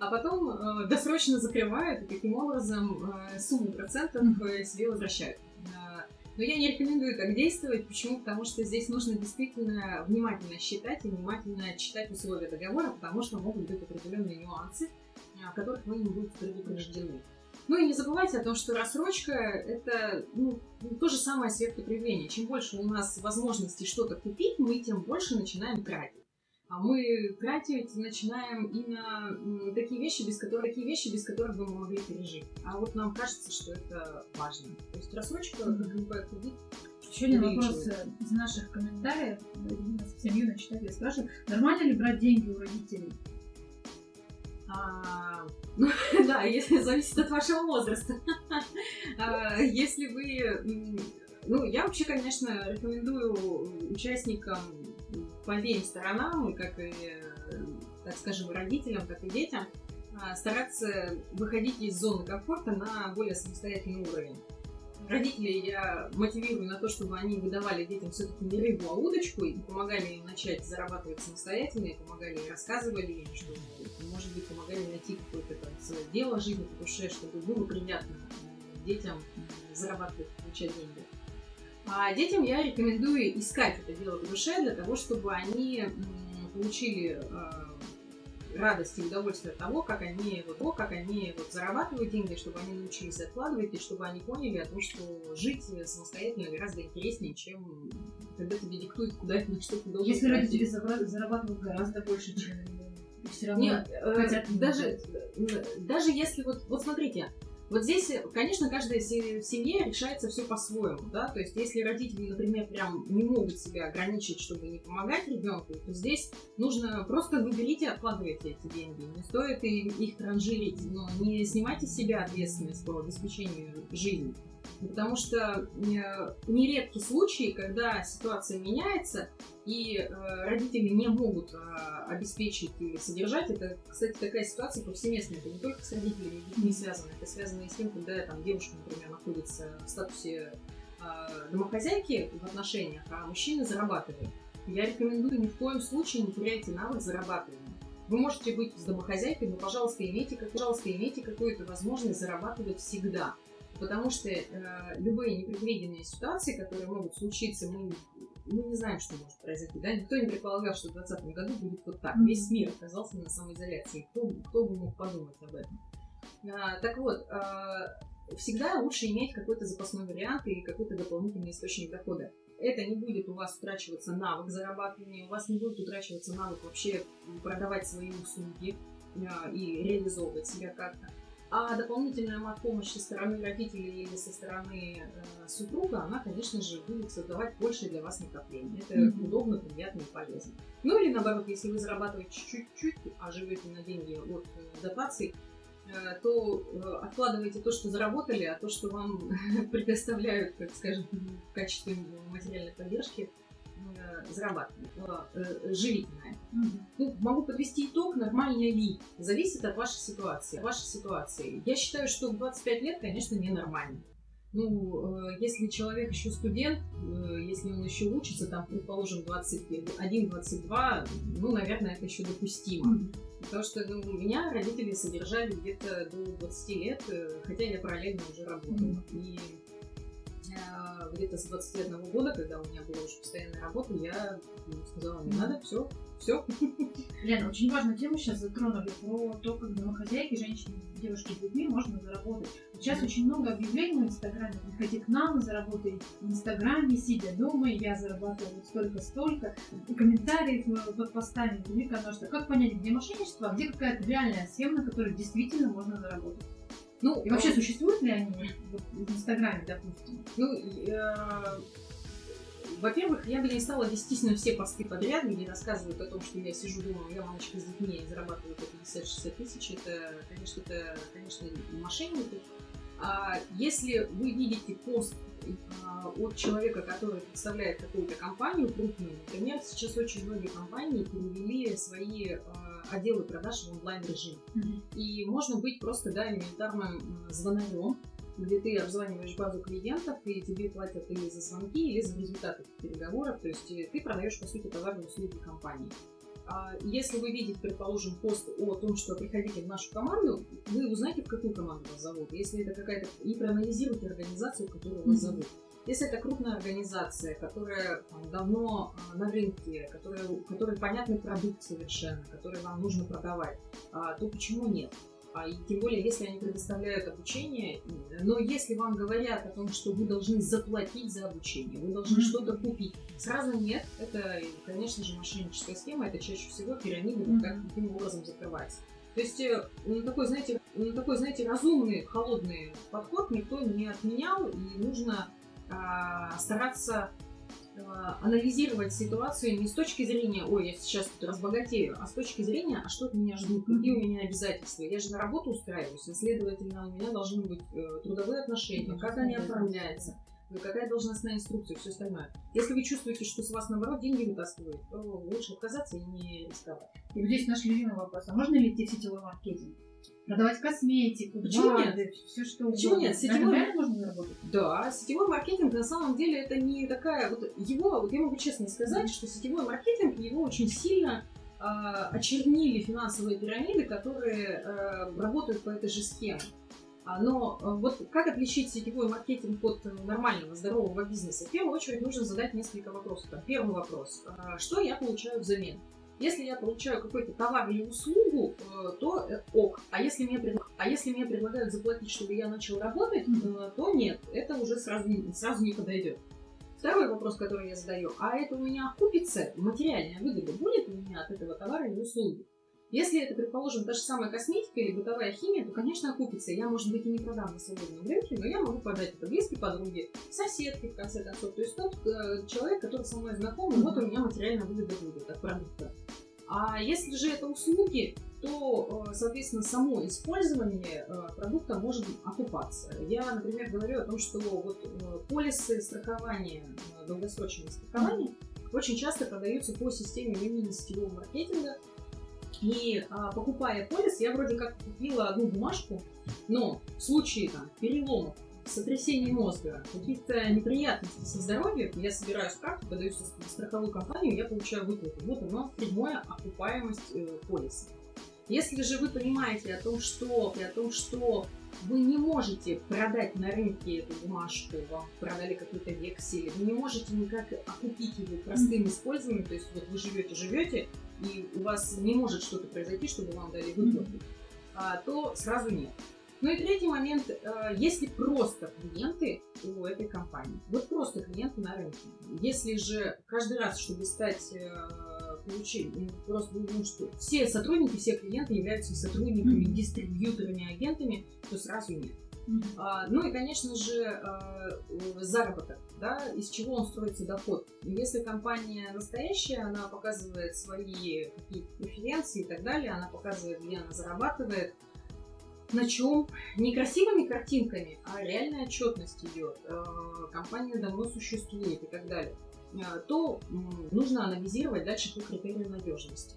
а потом э, досрочно закрывают и таким образом э, сумму процентов э, себе возвращают. Но я не рекомендую так действовать. Почему? Потому что здесь нужно действительно внимательно считать и внимательно читать условия договора, потому что могут быть определенные нюансы, о которых вы не будете предупреждены. Ну и не забывайте о том, что рассрочка – это ну, то же самое сверхпотребление. Чем больше у нас возможностей что-то купить, мы тем больше начинаем тратить. А мы тратить начинаем и на такие вещи, без которых, такие вещи, без которых бы мы могли пережить. А вот нам кажется, что это важно. То есть рассрочка, как любой кредит,
Еще один вопрос э, из наших комментариев. Ирина совсем юная читатель спрашивает, нормально ли брать деньги у родителей?
А, ну, да, если зависит от вашего возраста. А, Если вы... Ну, я вообще, конечно, рекомендую участникам по обеим сторонам, как и, э, так скажем, родителям, так и детям, а, стараться выходить из зоны комфорта на более самостоятельный уровень. Родителей я мотивирую на то, чтобы они выдавали детям все-таки не рыбу, а удочку, и помогали им начать зарабатывать самостоятельно, и помогали им, рассказывали им, что, может быть, помогали найти какое-то там свое дело жизни по душе, чтобы было приятно м, детям зарабатывать, получать деньги. А детям я рекомендую искать это дело по душе для того, чтобы они получили э, радость и удовольствие от того, как они, вот, то, как они вот, зарабатывают деньги, чтобы они научились откладывать, и чтобы они поняли о том, что жить самостоятельно гораздо интереснее, чем когда тебе диктуют, куда на что ты должен
Если родители зарабатывают гораздо больше, чем все равно
Нет, э,
хотят
даже, э, даже если вот, вот смотрите, вот здесь, э, конечно, каждая се- в семье решается все по-своему, да, то есть если родители, например, прям не могут себя ограничить, чтобы не помогать ребенку, то здесь нужно просто выберите и откладывайте эти деньги, не стоит их транжирить, но не снимайте с себя ответственность по обеспечению жизни. Потому что э, нередки случаи, когда ситуация меняется, и э, родители не могут э, обеспечить или содержать. Это, кстати, такая ситуация повсеместная. Это не только с родителями детьми связано. Это связано и с тем, когда там, девушка, например, находится в статусе домохозяйки в отношениях, а мужчина зарабатывает. Я рекомендую ни в коем случае не теряйте навык зарабатывания. Вы можете быть с домохозяйкой, но, пожалуйста, имейте, как- пожалуйста, имейте какую-то возможность зарабатывать всегда. Потому что э, любые непредвиденные ситуации, которые могут случиться, мы, мы не знаем, что может произойти. Да? Никто не предполагал, что в 2020 году будет вот так. Весь мир оказался на самоизоляции. Кто, кто бы мог подумать об этом? А, так вот, а, всегда лучше иметь какой-то запасной вариант и какой-то дополнительный источник дохода. это не будет у вас утрачиваться навык зарабатывания, у вас не будет утрачиваться навык вообще продавать свои услуги а, и реализовывать себя как-то. А дополнительная помощь со стороны родителей или со стороны э, супруга, она, конечно же, будет создавать больше для вас накопления. Это mm-hmm. удобно, приятно и полезно. Ну или наоборот, если вы зарабатываете чуть-чуть, а живете на деньги от э, дотаций, э, то э, откладывайте то, что заработали, а то, что вам предоставляют, так скажем, в качестве материальной поддержки, э, зарабатывать, э, э, живите на это. Mm-hmm. Ну, могу подвести итог, нормально ли. Зависит от вашей ситуации. Вашей ситуации. Я считаю, что 25 лет, конечно, ненормально. Ну, если человек еще студент, если он еще учится, там, предположим, 21-22, ну, наверное, это еще допустимо. Mm-hmm. Потому что ну, меня родители содержали где-то до 20 лет, хотя я параллельно уже работала. Mm-hmm. И где-то с 21 года, когда у меня была уже постоянная работа, я сказала, не надо, все, все.
Лена, очень важную тему сейчас затронули про то, как домохозяйки, женщины, девушки с детьми можно заработать. Сейчас очень много объявлений в Инстаграме. Приходи к нам, заработай в Инстаграме, сидя дома, я зарабатываю вот столько-столько. И комментариев под постами великое множество. Как понять, где мошенничество, а где какая-то реальная схема, на которой действительно можно заработать? Ну, и вообще существуют ли они в Инстаграме, допустим?
Ну, э, во-первых, я бы не стала вестись на все посты подряд, где рассказывают о том, что я сижу дома, я мамочка с детьми, и зарабатываю по 50-60 тысяч. Это, конечно, это, конечно, мошенники. А если вы видите пост а, от человека, который представляет какую-то компанию крупную, например, сейчас очень многие компании перевели свои а, отделы продаж в онлайн режим. Mm-hmm. И можно быть просто да, элементарным звонарем, где ты обзваниваешь базу клиентов, и тебе платят или за звонки, или за результаты переговоров. То есть э, ты продаешь, по сути, товары и услуги компании. А если вы видите, предположим, пост о том, что приходите в нашу команду, вы узнаете, в какую команду вас зовут. Если это какая-то... И проанализируйте организацию, в которую вас зовут. Если это крупная организация, которая там, давно а, на рынке, которая, которой понятный продукт совершенно, который вам нужно продавать, а, то почему нет? А, и тем более, если они предоставляют обучение, но если вам говорят о том, что вы должны заплатить за обучение, вы должны mm-hmm. что-то купить, сразу нет, это, конечно же, мошенническая схема, это чаще всего пирамида, mm-hmm. как таким образом закрывается. То есть ну, такой, знаете, ну, такой, знаете, разумный, холодный подход никто не отменял, и нужно стараться а, анализировать ситуацию не с точки зрения, ой, я сейчас тут разбогатею, а с точки зрения, а что от меня ждут, какие у меня обязательства. Я же на работу устраиваюсь, и, следовательно, у меня должны быть э, трудовые отношения, как они оформляются, какая должностная инструкция, все остальное. Если вы чувствуете, что с вас, наоборот, деньги вытаскивают, то лучше отказаться и не рисковать.
И вот здесь наш любимый вопрос. А можно ли идти в сетевой маркетинг? Продавать косметику,
Почему БАДы, нет?
все что угодно.
Почему нет?
Сетевой... можно заработать?
Да, сетевой маркетинг на самом деле это не такая... Вот его, вот я могу честно сказать, mm-hmm. что сетевой маркетинг, его очень сильно э, очернили финансовые пирамиды, которые э, работают по этой же схеме. А, но э, вот как отличить сетевой маркетинг от нормального, здорового бизнеса? В первую очередь нужно задать несколько вопросов. Первый вопрос. А, что я получаю взамен? Если я получаю какой-то товар или услугу, э, то э, ок. А если мне, пред... а если мне предлагают заплатить, чтобы я начал работать, mm-hmm. то нет, это уже сразу, сразу не подойдет. Второй вопрос, который я задаю, а это у меня окупится, материальная выгода будет у меня от этого товара или услуги? Если это, предположим, та же самая косметика или бытовая химия, то, конечно, окупится. Я, может быть, и не продам на свободном рынке, но я могу продать это близкой подруге, соседке, в конце концов. То есть тот э, человек, который со мной знаком, mm-hmm. вот у меня материальная выгода будет от продукта. А если же это услуги, то, э, соответственно, само использование э, продукта может окупаться. Я, например, говорю о том, что вот э, полисы страхования, долгосрочного страхования очень часто продаются по системе именно сетевого маркетинга, и а, покупая полис, я вроде как купила одну бумажку, но в случае там, переломов, сотрясений мозга, каких-то неприятностей со здоровьем, я собираю справку, подаю в страховую компанию, я получаю выплату. Вот оно, прямая окупаемость э, полиса. Если же вы понимаете о том, что, о том, что вы не можете продать на рынке эту бумажку, вам продали какой-то вексель, вы не можете никак окупить его простым использованием, то есть вот вы живете-живете, и у вас не может что-то произойти, чтобы вам дали выплату, а, то сразу нет. Ну и третий момент, э, если просто клиенты у этой компании, вот просто клиенты на рынке. Если же каждый раз, чтобы стать э, получить, ну, просто ну, что все сотрудники, все клиенты являются сотрудниками, mm-hmm. дистрибьюторами, агентами, то сразу нет. Mm-hmm. А, ну и, конечно же, а, заработок, да, из чего он строится доход. Если компания настоящая, она показывает свои какие-то преференции и так далее, она показывает, где она зарабатывает, на чем не красивыми картинками, а реальная отчетность идет, э, компания давно существует и так далее, э, то нужно анализировать дальше по критерию надежности.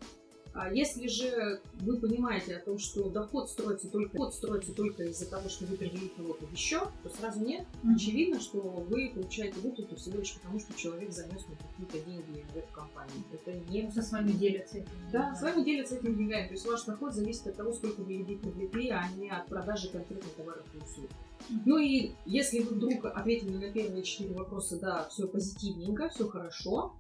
А если же вы понимаете о том, что доход строится только, доход строится только из-за того, что вы привели кого-то еще, то сразу нет. Mm-hmm. Очевидно, что вы получаете выплату всего лишь потому, что человек занес на какие-то деньги в эту компанию. Это не...
Со с вами делятся этим.
Да, с вами делятся этими деньгами. То есть ваш доход зависит от того, сколько вы людей привлекли, а не от продажи конкретных товаров и услуг. Ну и если вы вдруг ответили на первые четыре вопроса, да, все позитивненько, все хорошо,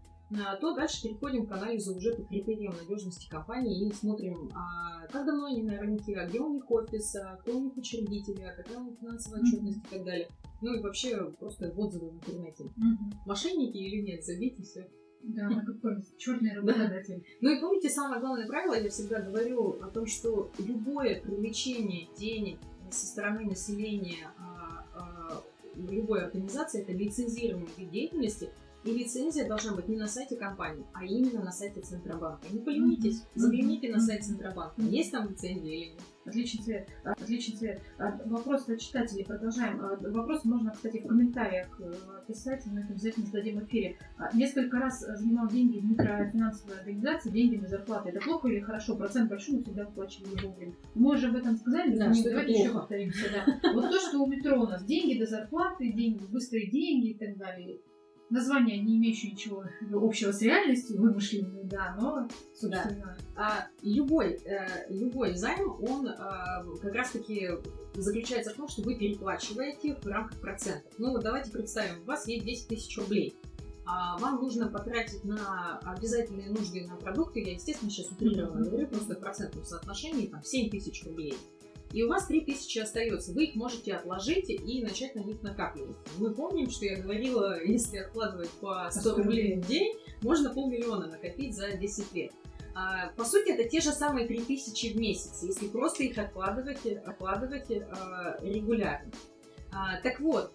то дальше переходим к анализу уже по критериям надежности компании и смотрим, а как давно они на рынке, а где у них офис, а кто у них учредители, а какая у них финансовая отчетность mm-hmm. и так далее. Ну и вообще просто отзывы в интернете. Mm-hmm. Мошенники или нет, забейте все.
Да, какой черный работодатель.
Ну и помните, самое главное правило, я всегда говорю о том, что любое привлечение денег со стороны населения любой организации, это лицензированный вид деятельности, и лицензия должна быть не на сайте компании, а именно на сайте Центробанка. Не поленитесь, загляните на сайт Центробанка. Есть там лицензия или нет?
Отличный цвет. Отличный цвет. А, вопрос от читателей продолжаем. А, вопрос можно, кстати, в комментариях э, писать, мы это обязательно зададим в эфире. А, несколько раз занимал деньги в микрофинансовой организации, деньги на зарплаты. Это плохо или хорошо? Процент большой, но всегда выплачивали вовремя. Мы уже об этом сказали,
да, что
давайте еще повторимся. Да. Вот то, что у метро у нас деньги до зарплаты, деньги, быстрые деньги и так далее название, не имеющее ничего общего с реальностью, вымышленное, да, но, собственно...
Да. А, любой, э, любой займ, он э, как раз-таки заключается в том, что вы переплачиваете в рамках процентов. Ну, вот давайте представим, у вас есть 10 тысяч рублей. А вам нужно потратить на обязательные нужды на продукты, я, естественно, сейчас утрированно говорю, просто в процентном соотношении, там, 7 тысяч рублей и у вас 3000 остается. Вы их можете отложить и начать на них накапливать. Мы помним, что я говорила, если откладывать по 100 рублей в день, можно полмиллиона накопить за 10 лет. А, по сути, это те же самые 3000 в месяц, если просто их откладывать, откладывать а, регулярно. А, так вот,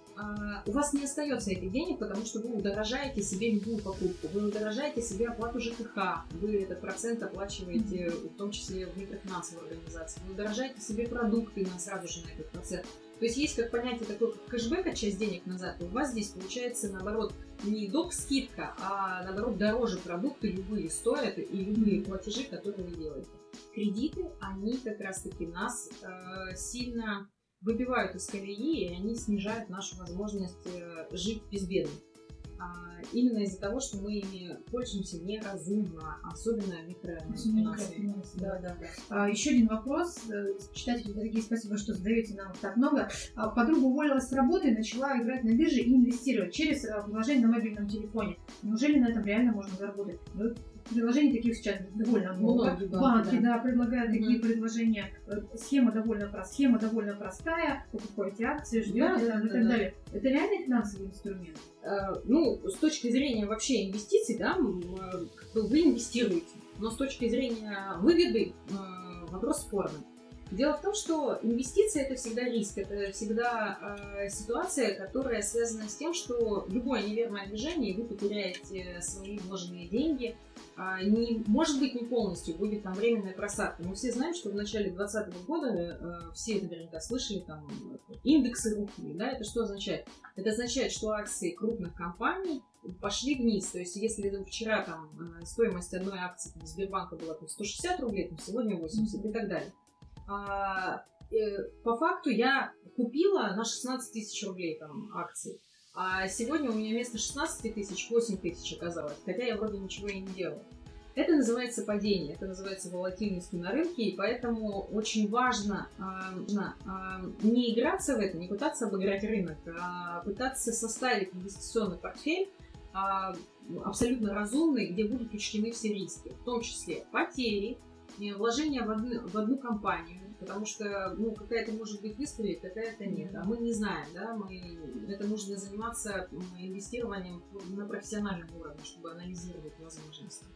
у вас не остается этих денег, потому что вы удорожаете себе любую покупку, вы удорожаете себе оплату ЖКХ, вы этот процент оплачиваете в том числе в микрофинансовой организации, вы удорожаете себе продукты на сразу же на этот процент. То есть есть как понятие такое, как кэшбэк, часть денег назад, у вас здесь получается наоборот не доп. скидка, а наоборот дороже продукты любые стоят и любые платежи, которые вы делаете. Кредиты, они как раз таки нас э, сильно выбивают из колеи, и они снижают нашу возможность э, жить безбедно. А, именно из-за того, что мы ими пользуемся неразумно, особенно микрофинансы.
Да, да, да. А, еще один вопрос. Э, читатели, дорогие, спасибо, что задаете нам так много. А, подруга уволилась с работы начала играть на бирже и инвестировать через э, приложение на мобильном телефоне. Неужели на этом реально можно заработать? Приложений таких сейчас довольно много. Многие банки, да. да, предлагают mm-hmm. такие предложения. Э, схема довольно простая, схема довольно простая. Покупаете акции, ждете да, да, и так да, далее. Да. Это реальный финансовый инструмент?
Э, ну, с точки зрения вообще инвестиций, да, э, вы инвестируете. Но с точки зрения выгоды вопрос спорный. Дело в том, что инвестиции это всегда риск, это всегда э, ситуация, которая связана с тем, что любое неверное движение, и вы потеряете свои вложенные деньги, не, может быть не полностью, будет там временная просадка. Мы все знаем, что в начале 2020 года, э, все это наверняка слышали, там индексы рухнули, да, это что означает? Это означает, что акции крупных компаний пошли вниз. То есть, если вчера там э, стоимость одной акции Сбербанка была там, 160 рублей, то сегодня 80 mm-hmm. и так далее. А, э, по факту я купила на 16 тысяч рублей там акции. А сегодня у меня вместо 16 тысяч 8 тысяч оказалось, хотя я вроде ничего и не делала. Это называется падение, это называется волатильностью на рынке, и поэтому очень важно э, э, не играться в это, не пытаться обыграть рынок, а пытаться составить инвестиционный портфель э, абсолютно разумный, где будут учтены все риски, в том числе потери, вложение в одну, в одну компанию, потому что ну, какая-то может быть выстрелит, какая-то нет. А мы не знаем, да, мы, это нужно заниматься инвестированием на профессиональном уровне, чтобы анализировать возможности.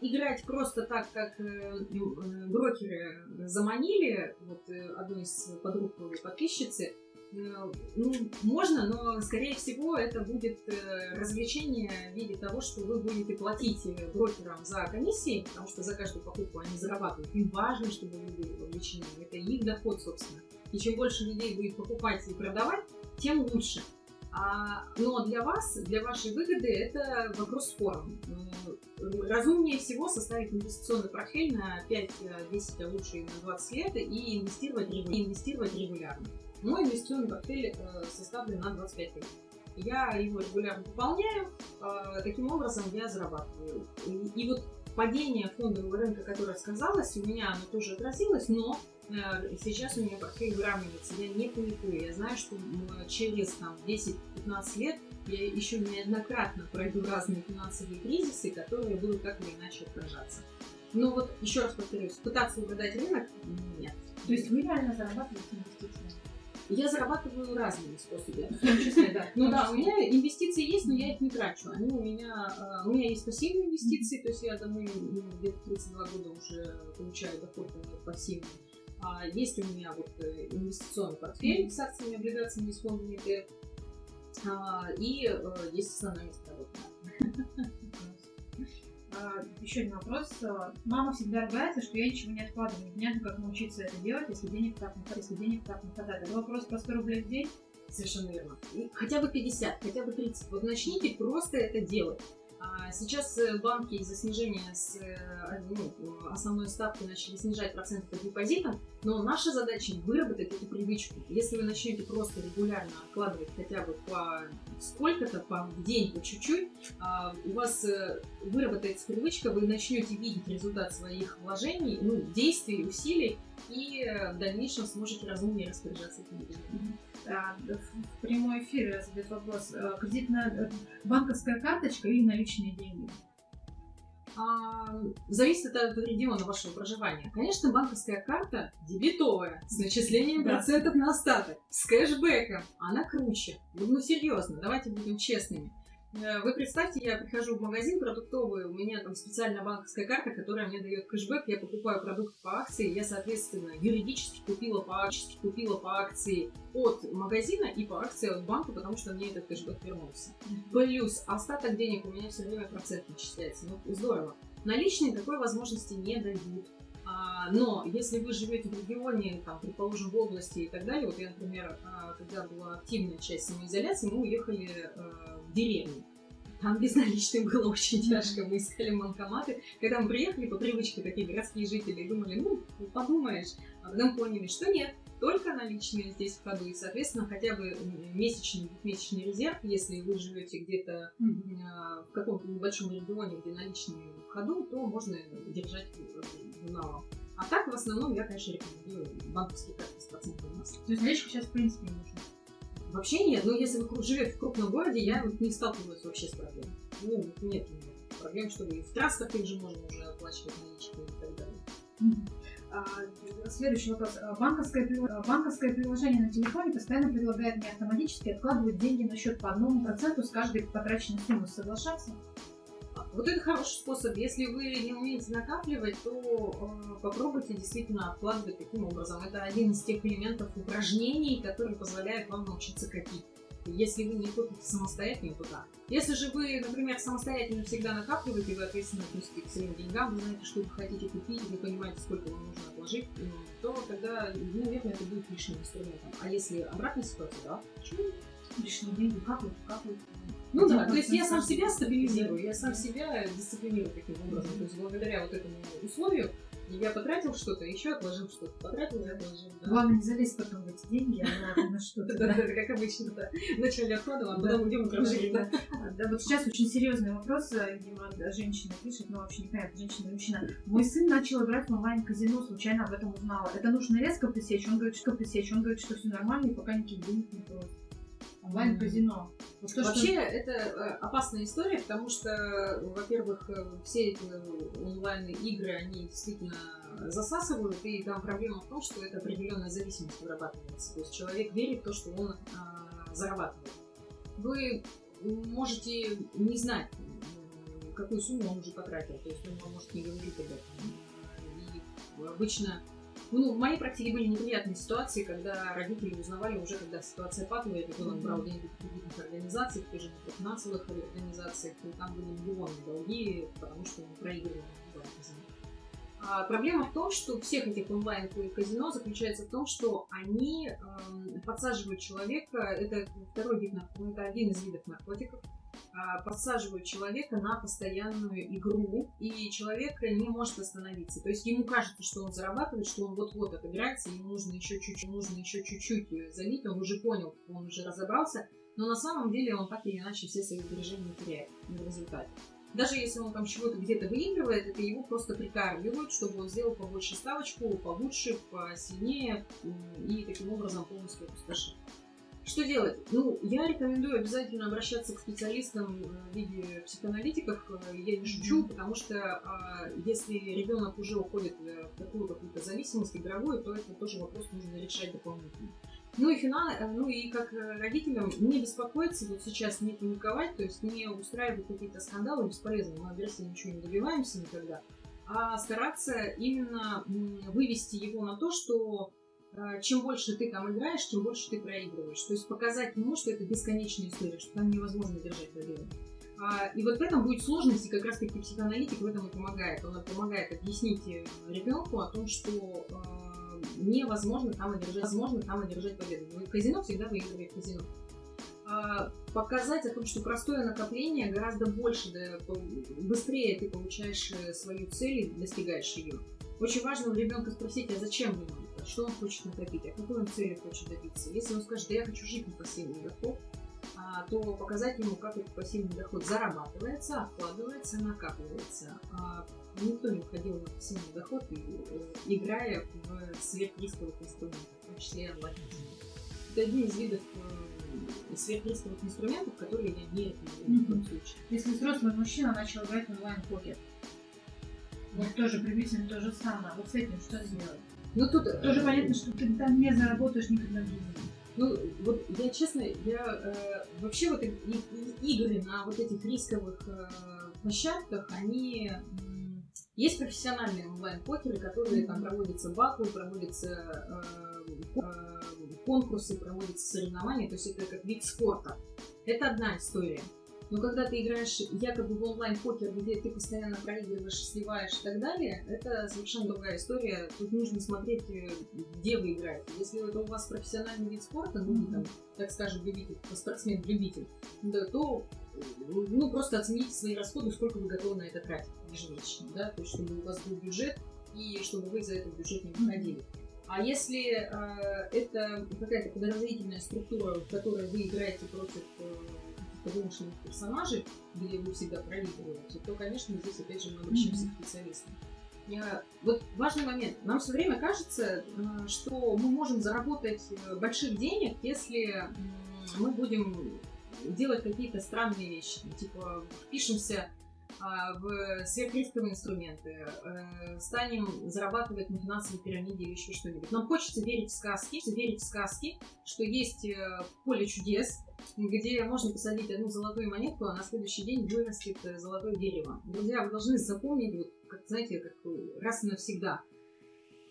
Играть просто так, как э, э, брокеры заманили, вот э, одну из подруг подписчицы, ну, можно, но, скорее всего, это будет э, развлечение в виде того, что вы будете платить э, брокерам за комиссии, потому что за каждую покупку они зарабатывают. Им важно, чтобы вы были вовлечены. Это их доход, собственно. И чем больше людей будет покупать и продавать, тем лучше. А, но для вас, для вашей выгоды, это вопрос спорный. Разумнее всего составить инвестиционный портфель на 5-10, а лучше на 20 лет и инвестировать, инвестировать регулярно. Мой инвестиционный портфель э, составлен на 25 лет. Я его регулярно пополняю, э, таким образом я зарабатываю. И, вот падение фондового рынка, которое сказалось, у меня оно тоже отразилось, но э, сейчас у меня портфель выравнивается. Я не паникую. Я знаю, что через там, 10-15 лет я еще неоднократно пройду разные финансовые кризисы, которые будут как или иначе отражаться. Но вот еще раз повторюсь, пытаться угадать рынок нет.
То есть вы реально зарабатываете инвестициями?
Я зарабатываю разными способами, в числе, да. Ну да, у меня инвестиции есть, но я их не трачу. Они у меня, у меня есть пассивные инвестиции, то есть я давно, ну, где-то 32 года уже получаю доход пассивный. А есть у меня вот э, инвестиционный портфель с акциями, облигациями, с фондами. А, и э, есть основное место работы.
А, еще один вопрос. Мама всегда ругается, что я ничего не откладываю. Непонятно, как научиться это делать, если денег так не если денег так не хватает. Это вопрос про 100 рублей в день?
Совершенно верно. Хотя бы 50, хотя бы 30. Вот начните просто это делать. А сейчас э, банки из-за снижения с э, ну, основной ставки начали снижать проценты по депозитам, но наша задача выработать эту привычку. Если вы начнете просто регулярно откладывать хотя бы по сколько-то, по день, по чуть-чуть, а, у вас э, выработается привычка, вы начнете видеть результат своих вложений, ну, действий, усилий, и в дальнейшем сможете разумнее распоряжаться этими деньгами
в прямой эфире задает вопрос. Кредитная банковская карточка или наличные деньги?
А, зависит от региона вашего проживания. Конечно, банковская карта дебетовая, с начислением да. процентов на остаток, с кэшбэком. Она круче. Ну, серьезно, давайте будем честными. Э, вы представьте, я прихожу в магазин продуктовый, у меня там специальная банковская карта, которая мне дает кэшбэк, я покупаю продукты по акции, я, соответственно, юридически купила по акции, купила по акции от магазина и по акции от банка, потому что мне этот кэшбэк вернулся. Плюс остаток денег у меня все время процент начисляется. Ну, здорово. Наличные такой возможности не дают. А, но если вы живете в регионе, там, предположим, в области и так далее, вот я, например, а, когда была активная часть самоизоляции, мы уехали в деревню. Там без наличных было очень тяжко, мы искали банкоматы. Когда мы приехали, по привычке такие городские жители думали, ну, подумаешь, а потом поняли, что нет, только наличные здесь в ходу, и, соответственно, хотя бы месячный, двухмесячный резерв, если вы живете где-то в каком-то небольшом регионе, где наличные в ходу, то можно держать налом. А так, в основном, я, конечно, рекомендую банковские карты с процентом массы.
То есть наличка сейчас, в принципе, не нужна?
Вообще нет. Но если вы живете в крупном городе, я не сталкиваюсь вообще с проблемой. Ну, нет проблем, что вы в транспорте же можно уже оплачивать наличкой и так далее.
А, следующий вопрос. А, банковское, а, банковское приложение на телефоне постоянно предлагает мне автоматически откладывать деньги на счет по одному проценту с каждой потраченной суммы. Соглашаться?
Вот это хороший способ. Если вы не умеете накапливать, то э, попробуйте действительно откладывать таким образом. Это один из тех элементов упражнений, которые позволяют вам научиться копить. Если вы не копите самостоятельно, то да. Если же вы, например, самостоятельно всегда накапливаете, вы ответственно относитесь к своим деньгам, вы знаете, что вы хотите купить, вы понимаете, сколько вам нужно отложить, то тогда, наверное, это будет лишним инструментом. А если обратная ситуация, да, почему
лишние деньги капают, капают.
Ну да, то есть я сам себя стабилизирую, я сам себя дисциплинирую таким образом. То есть благодаря вот этому условию я потратил что-то, еще отложил что-то, потратил и отложил.
Да. Главное не залезть потом в эти деньги, а на что-то.
Да, как обычно, да. Вначале откладывал, а потом идем отложили.
Да, вот сейчас очень серьезный вопрос, э, видимо, женщина пишет, но вообще непонятно, женщина или мужчина. Мой сын начал играть в онлайн-казино, случайно об этом узнала. Это нужно резко пресечь? Он говорит, что пресечь? Он говорит, что все нормально, и пока никаких денег не просит. Онлайн-казино.
Вот Вообще, что... это э, опасная история, потому что, во-первых, э, все эти онлайн-игры, они действительно засасывают, и там проблема в том, что это определенная зависимость вырабатывается. То есть человек верит в то, что он а, зарабатывает. Вы можете не знать, какую сумму он уже потратил, то есть он может не говорить об этом. И обычно ну, в моей практике были неприятные ситуации, когда родители узнавали уже, когда ситуация патовая, ребенок брал деньги в кредитных организациях, в той же финансовых организациях, и там были миллионы долги, потому что он проигрывал а проблема в том, что всех этих онлайн-казино заключается в том, что они э, подсаживают человека, это второй вид, это один из видов наркотиков, подсаживают человека на постоянную игру, и человек не может остановиться. То есть ему кажется, что он зарабатывает, что он вот-вот отыграется, ему нужно еще чуть-чуть, нужно еще чуть-чуть залить, он уже понял, он уже разобрался, но на самом деле он так или иначе все свои сбережения теряет в результате. Даже если он там чего-то где-то выигрывает, это его просто прикармливают, чтобы он сделал побольше ставочку, получше, посильнее и таким образом полностью опустошил. Что делать? Ну, я рекомендую обязательно обращаться к специалистам в виде психоаналитиков. Я не шучу, mm-hmm. потому что а, если ребенок уже уходит в такую какую-то зависимость игровую, то это тоже вопрос нужно решать дополнительно. Ну и финал, ну и как родителям не беспокоиться, вот сейчас не паниковать, то есть не устраивать какие-то скандалы бесполезно, мы агрессии ничего не добиваемся никогда, а стараться именно вывести его на то, что чем больше ты там играешь, тем больше ты проигрываешь. То есть показать ему, что это бесконечная история, что там невозможно держать победу. А, и вот в этом будет сложность, и как раз таки психоаналитик в этом и помогает. Он помогает объяснить э, ребенку о том, что э, невозможно там одержать, возможно там одержать победу. В казино всегда выигрывает казино. А, показать о том, что простое накопление гораздо больше, да, быстрее ты получаешь э, свою цель и достигаешь ее. Очень важно у ребенка спросить, а зачем ему это, что он хочет накопить, а какой он цели хочет добиться. Если он скажет, да я хочу жить на пассивный доход, а, то показать ему, как этот пассивный доход зарабатывается, откладывается, накапливается. А, никто не уходил на пассивный доход, э, играя в сверхрисковых инструментах, в том числе онлайн. Это один из видов э, сверхрисковых инструментов, которые я не рекомендую в этом случае.
Если взрослый мужчина начал играть в онлайн-покер, вот тоже приблизительно то же самое. Вот с этим что сделать? Ну тут тоже понятно, что ты там не заработаешь никогда в жизни.
Ну, вот я честно, я э, вообще вот и, и, игры на вот этих рисковых э, площадках, они есть профессиональные онлайн-покеры, которые там проводятся батлы, проводятся э, э, конкурсы, проводятся соревнования, то есть это как вид спорта. Это одна история. Но когда ты играешь якобы в онлайн-покер, где ты постоянно проигрываешь, сливаешь и так далее, это совершенно другая история. Тут нужно смотреть, э, где вы играете. Если это у вас профессиональный вид спорта, ну, mm-hmm. там, так скажем, любитель, спортсмен-любитель, да, то ну, просто оцените свои расходы, сколько вы готовы на это тратить ежемесячно, да, то есть, чтобы у вас был бюджет, и чтобы вы за этот бюджет не выходили. А если э, это какая-то подразделительная структура, в которой вы играете против э, вымышленных персонажей, где вы всегда проигрываете, то, конечно, здесь опять же мы обращаемся mm-hmm. к специалистам. Я... Вот важный момент. Нам все время кажется, что мы можем заработать э, больших денег, если мы будем делать какие-то странные вещи. Типа впишемся а, в сверхрисковые инструменты, э, станем зарабатывать на финансовой пирамиде или еще что-нибудь. Нам хочется верить в сказки, верить в сказки, что есть поле чудес, где можно посадить одну золотую монетку, а на следующий день вырастет э, золотое дерево. Друзья, вы должны запомнить, вот, как, знаете, как раз и навсегда.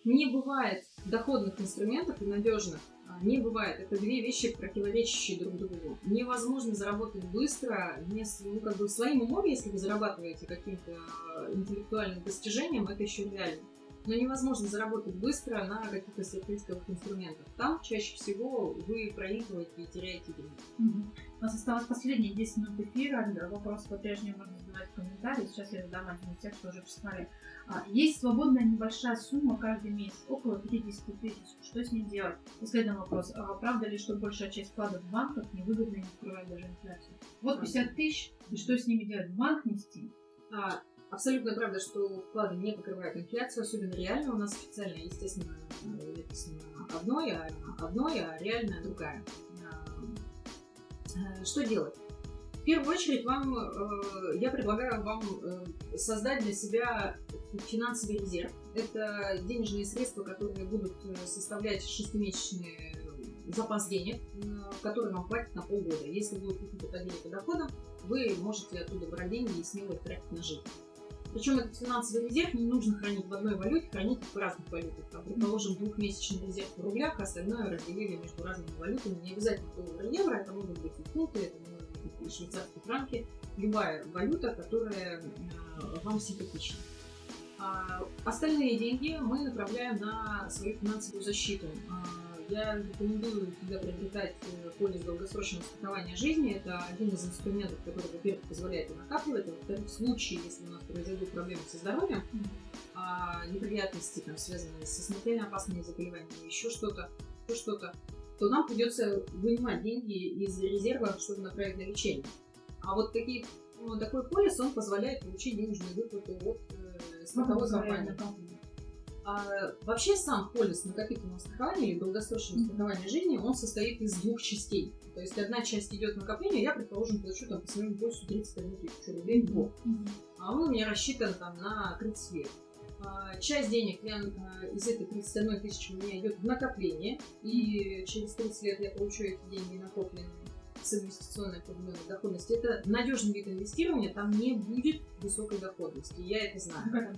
Не бывает доходных инструментов и надежных. А, не бывает. Это две вещи, противоречащие друг другу. Невозможно заработать быстро, ну, как бы своим умом, если вы зарабатываете каким-то э, интеллектуальным достижением, это еще реально но невозможно заработать быстро на каких-то сверхрисковых инструментах. Там чаще всего вы проигрываете и теряете деньги.
Угу. У нас осталось последние 10 минут эфира. Вопрос по-прежнему можно задавать в комментариях. Сейчас я задам один из тех, что уже прислали. А, есть свободная небольшая сумма каждый месяц, около 50 тысяч. Что с ней делать? И следующий вопрос. А правда ли, что большая часть вкладов в банках невыгодна и не покрывает даже инфляцию? Вот 50 тысяч, и что с ними делать? В банк нести?
А, Абсолютно правда, что вклады не покрывают инфляцию, особенно реально. У нас официально, естественно, одно, а одно, а реальное другая. Э, Что делать? В первую очередь вам, э, я предлагаю вам э, создать для себя финансовый резерв. Это денежные средства, которые будут составлять шестимесячный запас денег, который вам хватит на полгода. Если будет какие-то падения по доходам, вы можете оттуда брать деньги и смело тратить на жизнь. Причем этот финансовый резерв не нужно хранить в одной валюте, хранить в разных валютах. Там, предположим, двухмесячный резерв в рублях, а остальное разделили между разными валютами. Не обязательно доллар и евро, это могут быть и фунты, это могут быть и швейцарские франки. Любая валюта, которая э, вам симпатична. А остальные деньги мы направляем на свою финансовую защиту. Я рекомендую всегда приобретать э, полис долгосрочного страхования жизни. Это один из инструментов, который, во-первых, позволяет и накапливать, а во-вторых, в случае, если у нас произойдут проблемы со здоровьем, а, неприятности, там, связанные со смертельно опасными заболеваниями, еще что-то, еще что-то, то нам придется вынимать деньги из резерва, чтобы направить на лечение. А вот такие, ну, такой полис, он позволяет получить денежную выплату от э, страховой компании. А, вообще сам полис накопительного страхования или долгосрочного
Мгм.
страхования жизни, он состоит из двух частей. То есть одна часть идет накопление, я, предположим, плачу там по своему полису 31 тысячу рублей в год. А он у меня рассчитан там на 30 лет. А, Часть денег я, а, из этой 31 тысячи у меня идет в накопление, и через 30 лет я получу эти деньги накопленные с инвестиционной определенной доходности. Это надежный вид инвестирования, там не будет высокой доходности, я это знаю.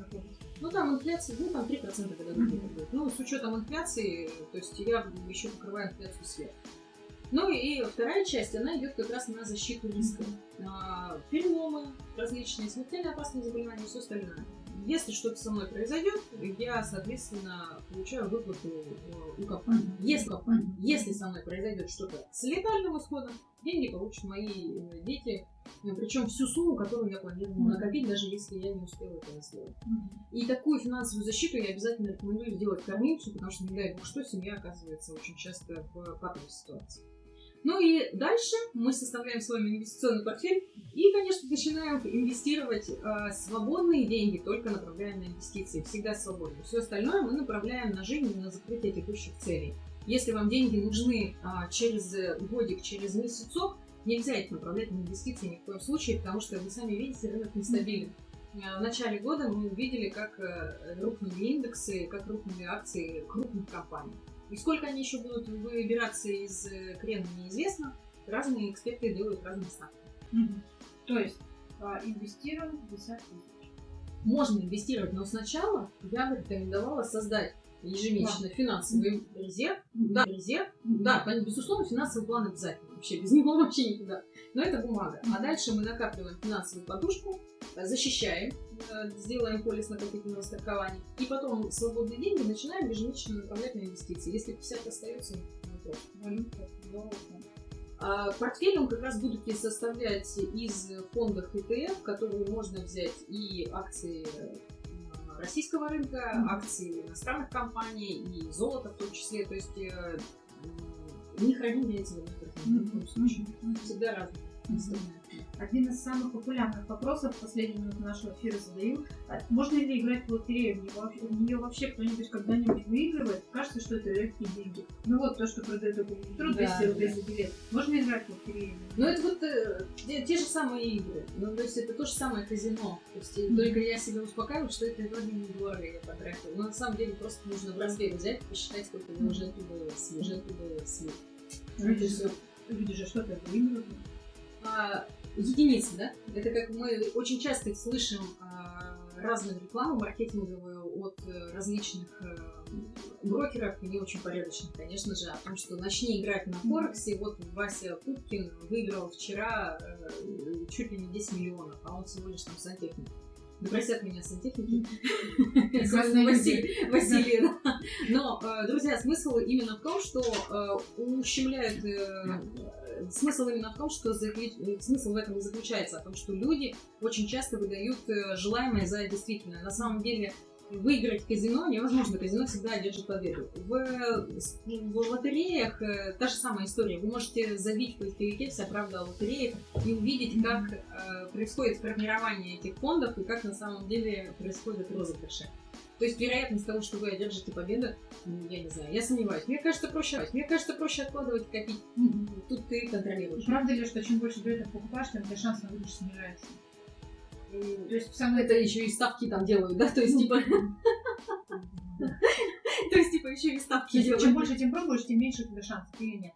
Ну там инфляция, ну там 3% когда
Мгм.
где-то будет. Ну, с учетом инфляции, то есть я еще покрываю инфляцию сверху. Ну и вторая часть, она идет как раз на защиту риска. Переломы, различные смертельно опасные заболевания и все остальное. Если что-то со мной произойдет, я, соответственно, получаю выплату э, у компании. Если, если со мной произойдет что-то с летальным исходом, деньги получат мои э, дети, причем всю сумму, которую я планировала накопить, даже если я не успела этого сделать. И такую финансовую защиту я обязательно рекомендую сделать кормильцу, потому что, не дай бог что, семья оказывается очень часто в патовой ситуации. Ну и дальше мы составляем с вами инвестиционный портфель и, конечно, начинаем инвестировать э, свободные деньги, только направляем на инвестиции, всегда свободные. Все остальное мы направляем на жизнь на закрытие текущих целей. Если вам деньги нужны а, через годик, через месяцок, нельзя их направлять на инвестиции ни в коем случае, потому что вы сами видите, рынок нестабилен. А, В начале года мы увидели, как э, рухнули индексы, как рухнули акции крупных компаний. И сколько они еще будут выбираться из э, крена, неизвестно. Разные эксперты делают разные ставки.
Мгм. То есть а, инвестируем 50 тысяч.
Можно инвестировать, но сначала я бы рекомендовала создать ежемесячно финансовый резерв. Да, резерв. Да, безусловно, финансовый план обязательно. Вообще, без него вообще никуда. Но это бумага. А дальше мы накапливаем финансовую подушку, э, защищаем, э, сделаем полис накопительного страхования. И потом свободные деньги начинаем ежемесячно направлять на инвестиции. Если 50 остается, не вопрос. А Портфель он как раз будете составлять из фондов ETF, которые можно взять и акции э, российского рынка,
Мгм.
акции иностранных компаний и золото в том числе. То есть э, не храним я эти валюты ни в коем случае. Всегда разные.
Один из самых популярных вопросов в последние минуты нашего эфира задаю. А Можно ли играть в лотерею? В нее вообще, кто-нибудь когда-нибудь выигрывает? Кажется, что это легкие деньги. Ну вот то, что продает Документуру, 200
Да,
рублей
да.
за билет. Можно играть в лотерею?
Ну, это вот э, те, те же самые игры. Ну, то есть это то же самое казино. То есть э,
Мгм.
только я себя успокаиваю, что это вроде недорого я потратила. Но на самом деле просто нужно в размер взять, посчитать, сколько вы уже слили. Уже оттуда слили.
Люди
Это всё.
же, люди же что-то выигрывают.
А, единицы, да? Это как мы очень часто слышим а, разную рекламу маркетинговую от э, различных э, брокеров, и не очень порядочных, конечно же, о том, что начни играть на Форексе, вот Вася Пупкин выиграл вчера э, чуть ли не 10 миллионов, а он всего лишь там сантехник. Да простят меня сантехники. Василий. Но, э, друзья, смысл именно в том, что э, ущемляют... э, Смысл именно в том, что смысл в этом и заключается, о том, что люди очень часто выдают желаемое за действительное. На самом деле выиграть в казино невозможно, казино всегда одержит победу. В, в лотереях э, та же самая история. Вы можете забить в поисковике «Вся правда о лотереях» и увидеть, как э, происходит формирование этих фондов и как на самом деле происходят розыгрыши. То есть вероятность того, что вы одержите победу, я не знаю, я сомневаюсь. Мне кажется, проще, мне кажется, проще откладывать, копить. Тут ты контролируешь.
Правда ли, что чем больше билетов покупаешь, тем у тебя шанс на выигрыш снижается? То есть самое
это еще и ставки там делают, да? То есть, типа... То есть, типа, еще и ставки
есть, чем
делают.
больше тем пробуешь, тем меньше у тебя шансов или нет.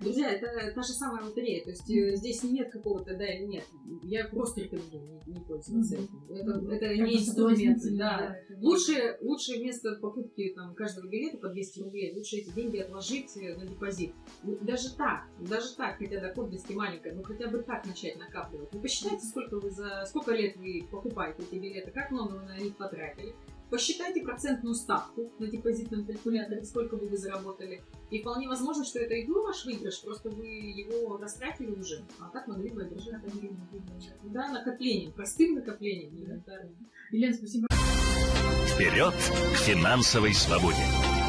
Друзья, это та же самая лотерея. То есть э, здесь нет какого-то да или нет. Я просто рекомендую не, не пользоваться этим. Это,
Мгм.
это
Как
не инструмент. Да.
это
Лучшее, лучшее место покупки там, каждого билета по 200 рублей, лучше эти деньги отложить э, на депозит. Ну, Даже так, даже так, хотя доходность и маленькая, ну хотя бы так начать накапливать. Вы посчитайте, сколько вы за сколько лет вы покупаете эти билеты, как много вы на них потратили. Посчитайте процентную ставку на депозитном калькуляторе, сколько бы вы заработали. И вполне возможно, что это и был ваш выигрыш, просто вы его растратили уже, а так могли бы одержать. Да, накоплением, простым накоплением, элементарным.
Елена, спасибо.
Вперед к финансовой свободе!